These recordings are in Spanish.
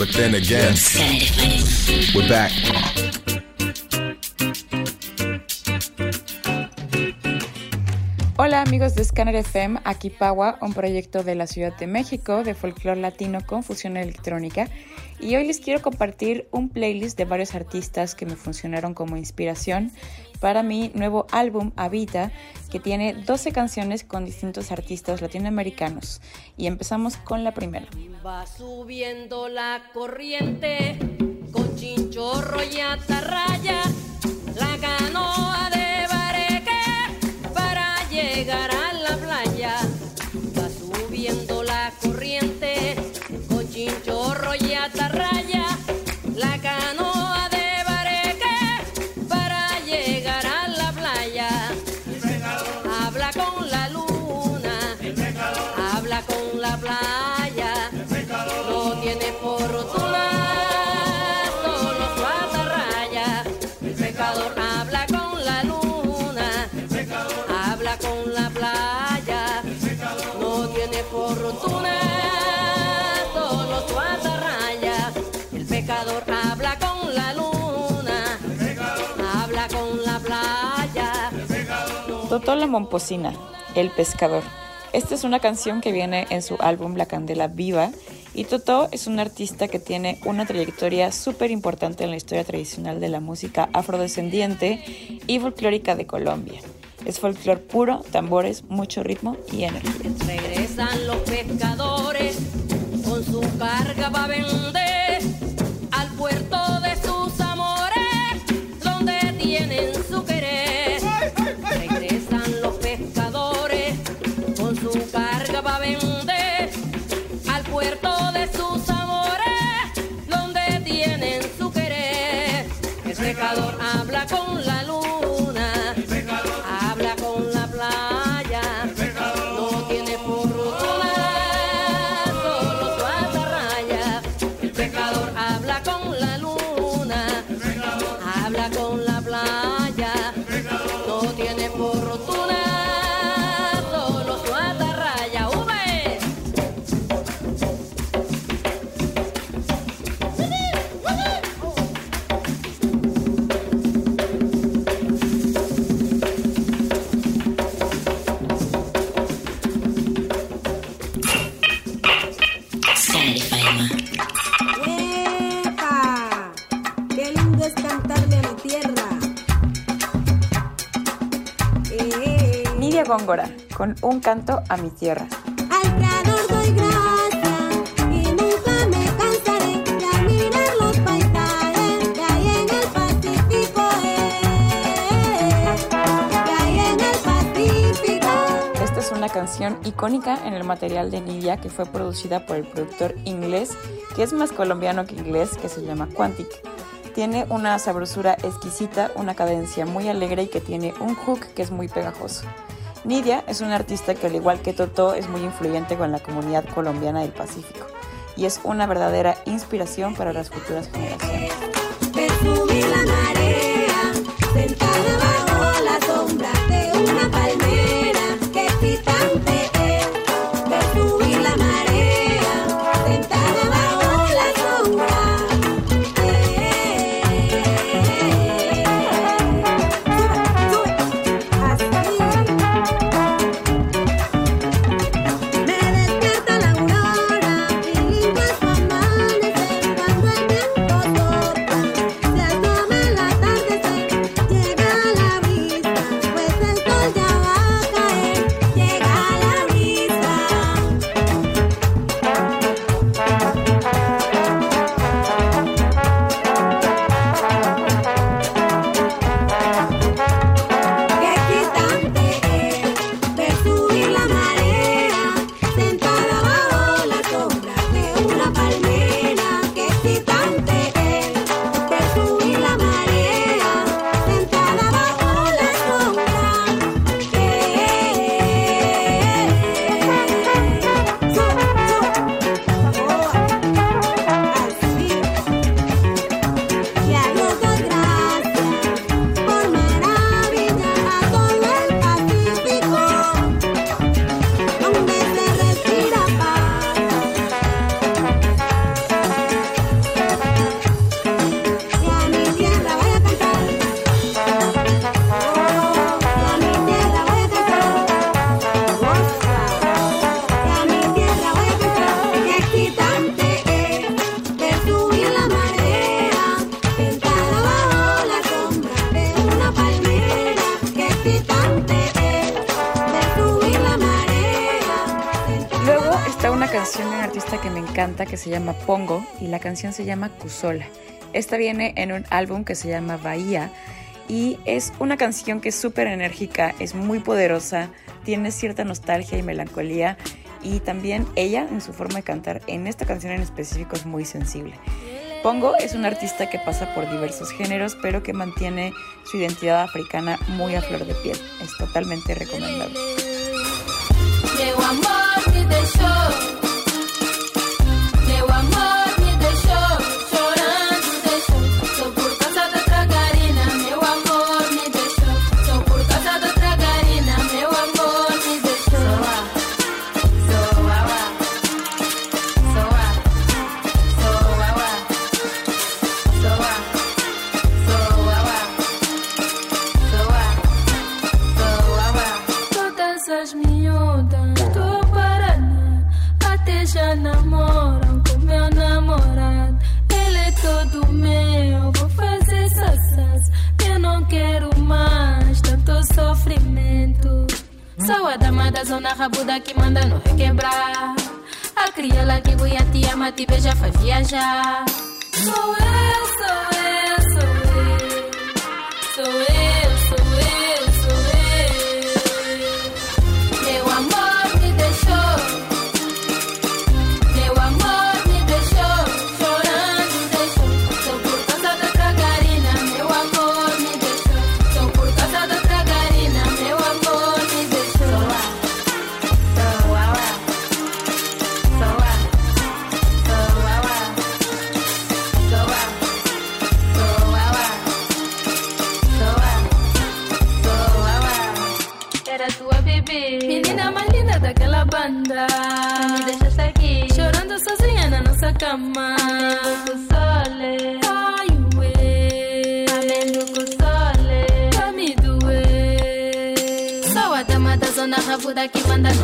But then again, we're back. Hola amigos de Scanner FM, aquí Paua, un proyecto de la Ciudad de México de folclore latino con fusión electrónica. Y hoy les quiero compartir un playlist de varios artistas que me funcionaron como inspiración para mi nuevo álbum Habita, que tiene 12 canciones con distintos artistas latinoamericanos. Y empezamos con la primera. Va subiendo la corriente con chinchorro y atarraya, la canoa de Bareque para llegar Totó la Momposina, El Pescador. Esta es una canción que viene en su álbum La Candela Viva y Totó es un artista que tiene una trayectoria súper importante en la historia tradicional de la música afrodescendiente y folclórica de Colombia. Es folclore puro, tambores, mucho ritmo y energía. Regresan los pescadores con su carga para Con un canto a mi tierra. Al creador doy gracias y nunca me cansaré de admirar los paisajes que hay en el Pacífico. que hay en el Pacífico. Esta es una canción icónica en el material de Nidia que fue producida por el productor inglés, que es más colombiano que inglés, que se llama Quantic. Tiene una sabrosura exquisita, una cadencia muy alegre y que tiene un hook que es muy pegajoso. Nidia es una artista que al igual que Toto es muy influyente con la comunidad colombiana del Pacífico y es una verdadera inspiración para las futuras generaciones. Que se llama Pongo y la canción se llama Cusola. Esta viene en un álbum que se llama Bahía y es una canción que es súper enérgica, es muy poderosa, tiene cierta nostalgia y melancolía y también ella en su forma de cantar en esta canción en específico es muy sensible. Pongo es un artista que pasa por diversos géneros pero que mantiene su identidad africana muy a flor de piel. Es totalmente recomendable. Sou a dama da zona rabuda que manda no requebrar. A crioula que te ama, te beija, faz viajar. Sou eu, sou eu, sou eu. Sou eu, keep on manda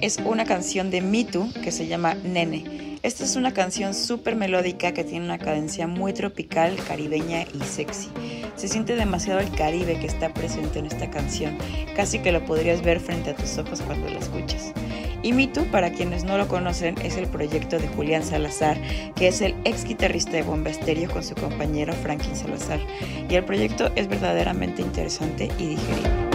es una canción de Mitu que se llama Nene. Esta es una canción súper melódica que tiene una cadencia muy tropical, caribeña y sexy. Se siente demasiado el Caribe que está presente en esta canción, casi que lo podrías ver frente a tus ojos cuando la escuchas. Y Mitu, para quienes no lo conocen, es el proyecto de Julián Salazar, que es el ex guitarrista de Bomba Estéreo con su compañero Franklin Salazar. Y el proyecto es verdaderamente interesante y digerible.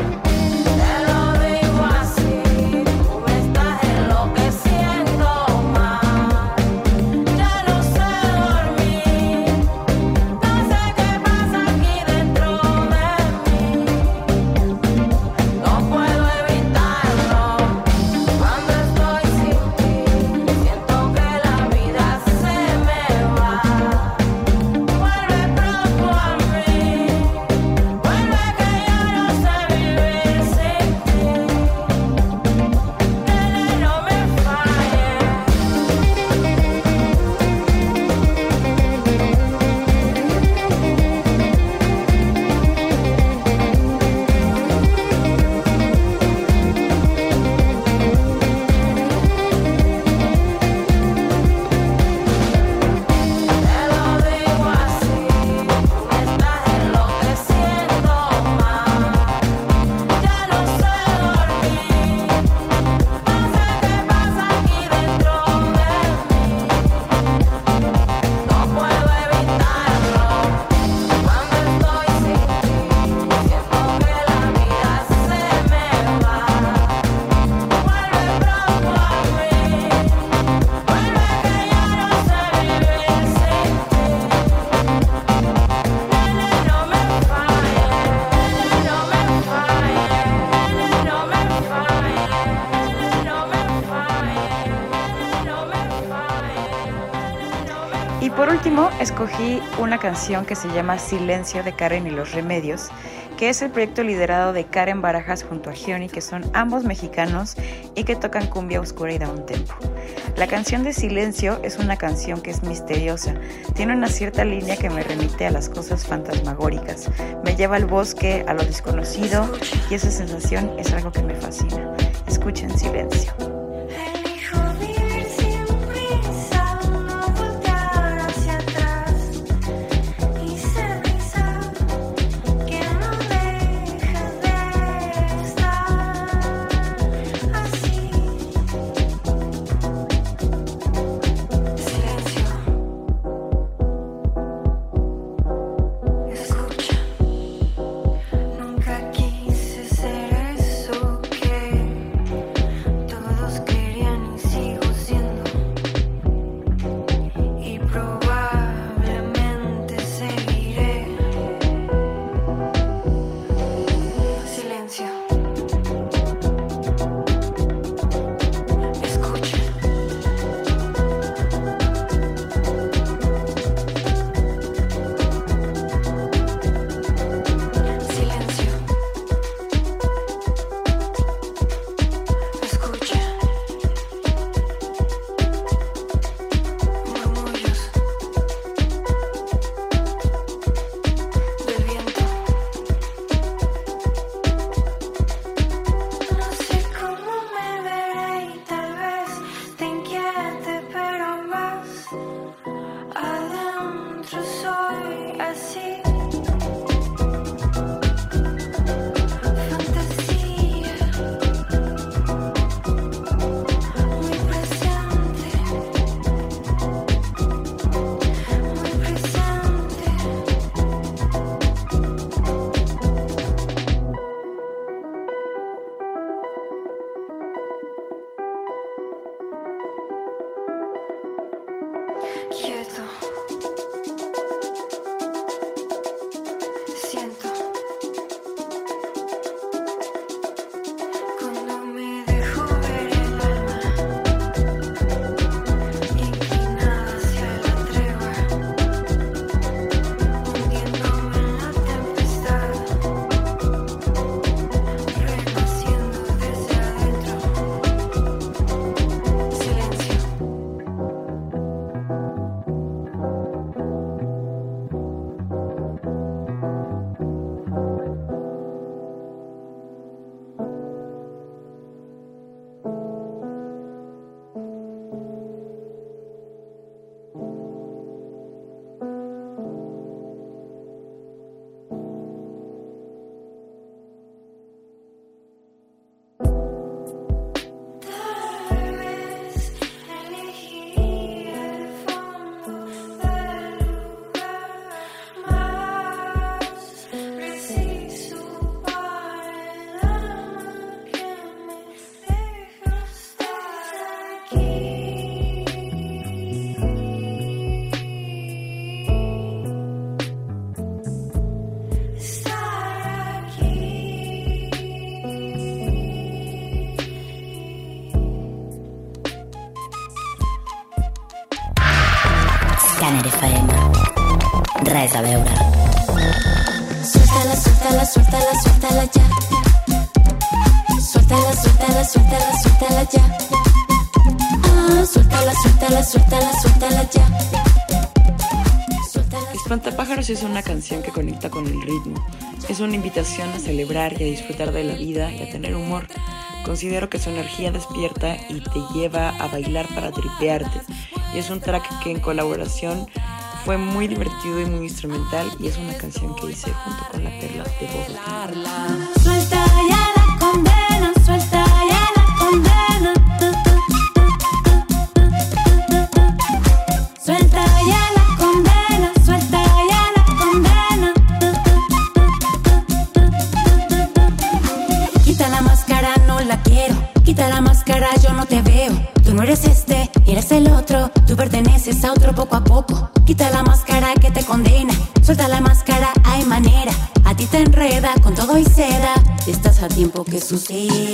Una canción que se llama Silencio de Karen y los Remedios, que es el proyecto liderado de Karen Barajas junto a Gioni, que son ambos mexicanos y que tocan cumbia oscura y da un tempo. La canción de Silencio es una canción que es misteriosa, tiene una cierta línea que me remite a las cosas fantasmagóricas, me lleva al bosque, a lo desconocido y esa sensación es algo que me fascina. Escuchen Silencio. Res a veure. Suéltala, suéltala, suéltala, suéltala ya. Suéltala, suéltala, suéltala, suéltala ya. Ah, suéltala, suéltala, suéltala, suéltala ya. Espantapájaros es una canción que conecta con el ritmo. Es una invitación a celebrar y a disfrutar de la vida y a tener humor. Considero que su energía despierta y te lleva a bailar para tripearte. Y es un track que en colaboración fue muy divertido y muy instrumental y es una canción que hice junto con la Perla de Bogotá. No eres este, eres el otro. Tú perteneces a otro poco a poco. Quita la máscara que te condena. Suelta la máscara, hay manera. A ti te enreda con todo y seda. Estás a tiempo que sucede.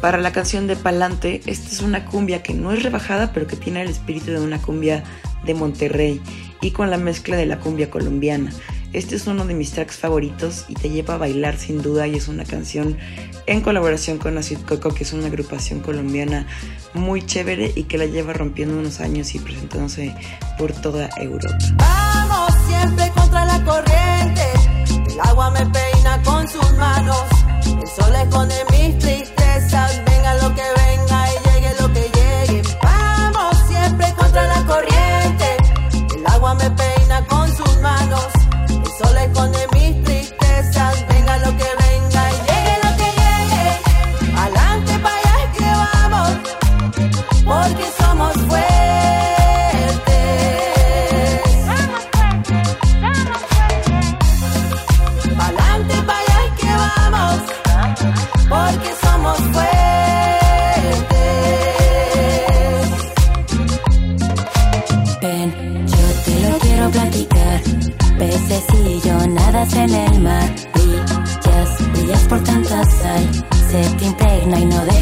Para la canción de Palante, esta es una cumbia que no es rebajada, pero que tiene el espíritu de una cumbia de Monterrey y con la mezcla de la cumbia colombiana. Este es uno de mis tracks favoritos y te lleva a bailar sin duda y es una canción en colaboración con Acid Coco, que es una agrupación colombiana muy chévere y que la lleva rompiendo unos años y presentándose por toda Europa. Vamos siempre contra la corriente. El agua me peina con sus manos. El sol esconde mis tristezas.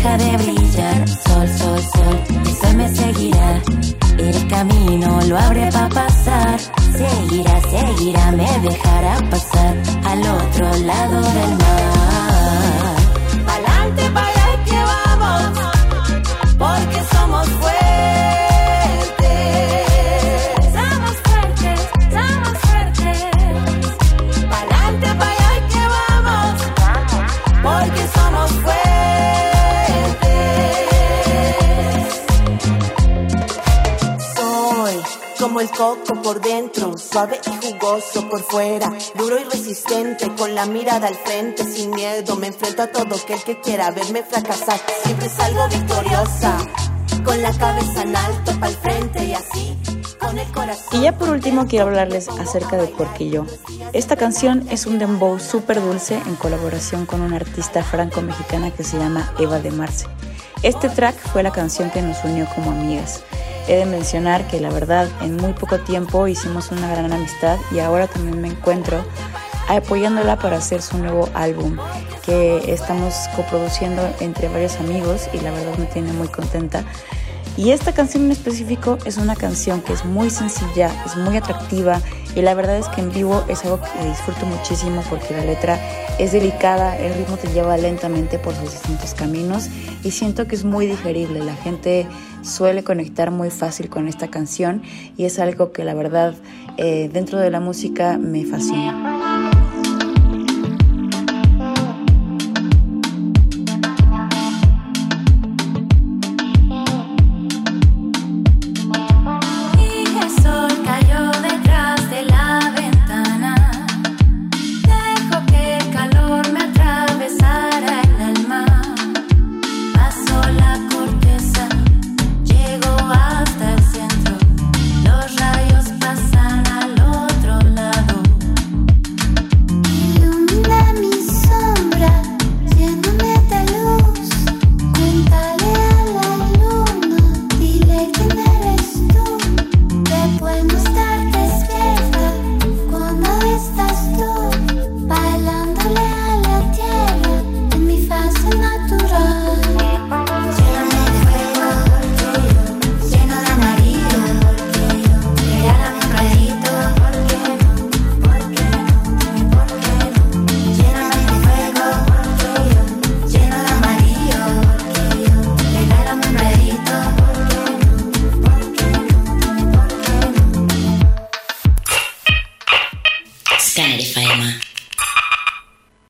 Deja de brillar. Sol, sol, sol, el sol me seguirá. El camino lo abre para pasar. Seguirá, seguirá, me dejará pasar al otro lado del mar. Pa'lante, pa' allá es que vamos, porque somos fuertes. Por dentro, suave y jugoso por fuera, duro y resistente, con la mirada al frente, sin miedo, me enfrento a todo aquel que quiera verme fracasar. Siempre salgo victoriosa, con la cabeza en alto para el frente y así, con el corazón. Y ya por último quiero hablarles acerca de Porquillo. Esta canción es un dembow súper dulce en colaboración con una artista franco-mexicana que se llama Eva de Marce. Este track fue la canción que nos unió como amigas. He de mencionar que la verdad en muy poco tiempo hicimos una gran amistad y ahora también me encuentro apoyándola para hacer su nuevo álbum que estamos coproduciendo entre varios amigos y la verdad me tiene muy contenta. Y esta canción en específico es una canción que es muy sencilla, es muy atractiva y la verdad es que en vivo es algo que disfruto muchísimo porque la letra es delicada, el ritmo te lleva lentamente por sus distintos caminos y siento que es muy digerible. La gente suele conectar muy fácil con esta canción y es algo que la verdad eh, dentro de la música me fascina.